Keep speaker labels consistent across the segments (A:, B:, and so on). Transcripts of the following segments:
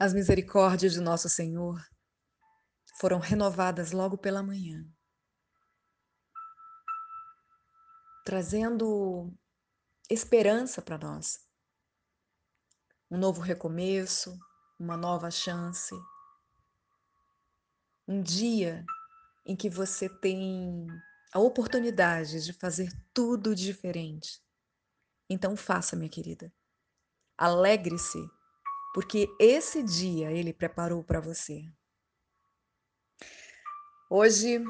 A: As misericórdias de nosso Senhor foram renovadas logo pela manhã, trazendo esperança para nós. Um novo recomeço, uma nova chance. Um dia em que você tem a oportunidade de fazer tudo diferente. Então faça, minha querida. Alegre-se porque esse dia ele preparou para você. Hoje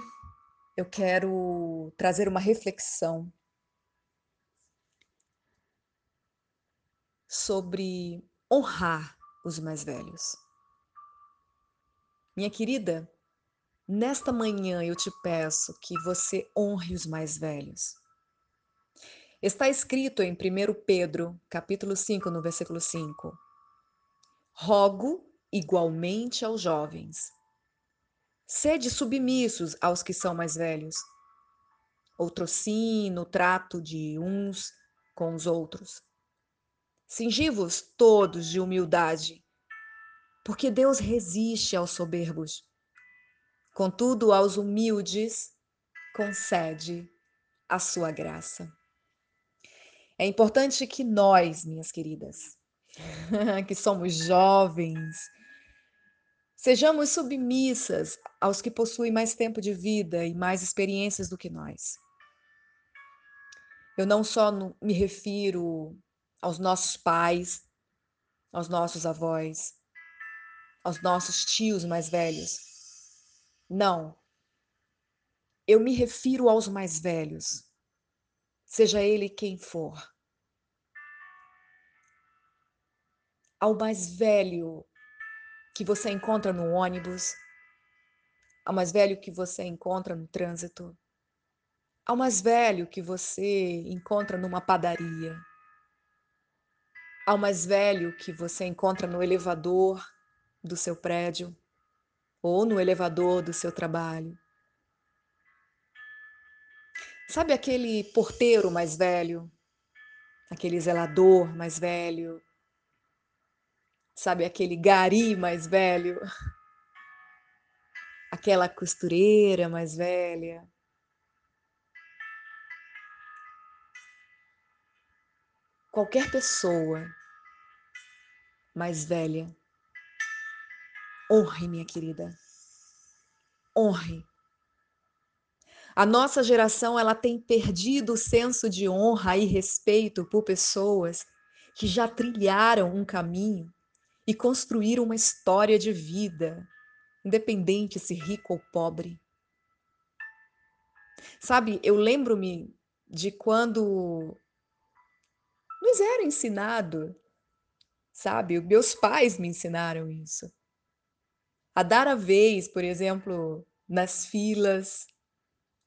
A: eu quero trazer uma reflexão sobre honrar os mais velhos. Minha querida, nesta manhã eu te peço que você honre os mais velhos. Está escrito em 1 Pedro, capítulo 5, no versículo 5. Rogo igualmente aos jovens. Sede submissos aos que são mais velhos. Outrocino no trato de uns com os outros. Singivos todos de humildade, porque Deus resiste aos soberbos. Contudo, aos humildes concede a sua graça. É importante que nós, minhas queridas, que somos jovens, sejamos submissas aos que possuem mais tempo de vida e mais experiências do que nós. Eu não só me refiro aos nossos pais, aos nossos avós, aos nossos tios mais velhos. Não. Eu me refiro aos mais velhos, seja ele quem for. Ao mais velho que você encontra no ônibus, ao mais velho que você encontra no trânsito, ao mais velho que você encontra numa padaria, ao mais velho que você encontra no elevador do seu prédio ou no elevador do seu trabalho. Sabe aquele porteiro mais velho, aquele zelador mais velho, sabe, aquele gari mais velho, aquela costureira mais velha. Qualquer pessoa mais velha, honre, minha querida, honre. A nossa geração ela tem perdido o senso de honra e respeito por pessoas que já trilharam um caminho e construir uma história de vida, independente se rico ou pobre. Sabe, eu lembro-me de quando nos era ensinado, sabe? Meus pais me ensinaram isso. A dar a vez, por exemplo, nas filas,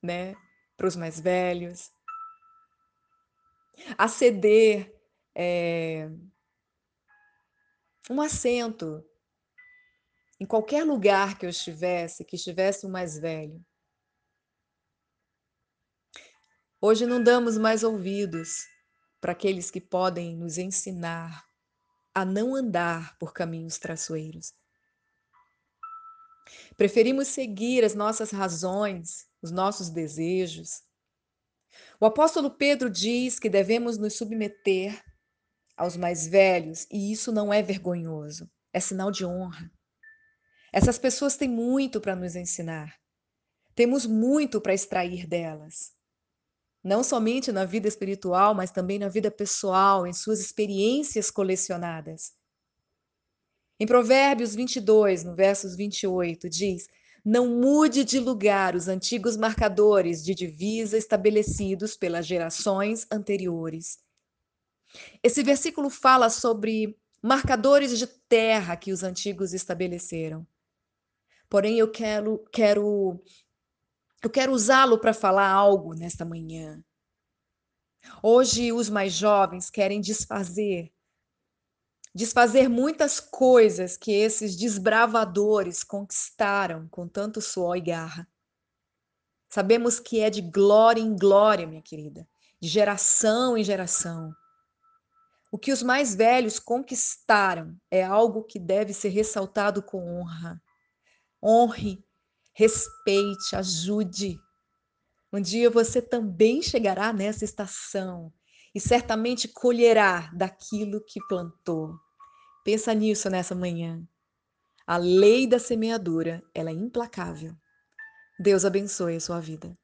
A: né, para os mais velhos. A ceder é, um assento em qualquer lugar que eu estivesse, que estivesse o mais velho. Hoje não damos mais ouvidos para aqueles que podem nos ensinar a não andar por caminhos traiçoeiros. Preferimos seguir as nossas razões, os nossos desejos. O apóstolo Pedro diz que devemos nos submeter aos mais velhos, e isso não é vergonhoso, é sinal de honra. Essas pessoas têm muito para nos ensinar. Temos muito para extrair delas. Não somente na vida espiritual, mas também na vida pessoal, em suas experiências colecionadas. Em Provérbios 22, no versos 28, diz: Não mude de lugar os antigos marcadores de divisa estabelecidos pelas gerações anteriores esse versículo fala sobre marcadores de terra que os antigos estabeleceram. Porém, eu quero, quero, eu quero usá-lo para falar algo nesta manhã. Hoje, os mais jovens querem desfazer, desfazer muitas coisas que esses desbravadores conquistaram com tanto suor e garra. Sabemos que é de glória em glória, minha querida, de geração em geração. O que os mais velhos conquistaram é algo que deve ser ressaltado com honra. Honre, respeite, ajude. Um dia você também chegará nessa estação e certamente colherá daquilo que plantou. Pensa nisso nessa manhã. A lei da semeadura, ela é implacável. Deus abençoe a sua vida.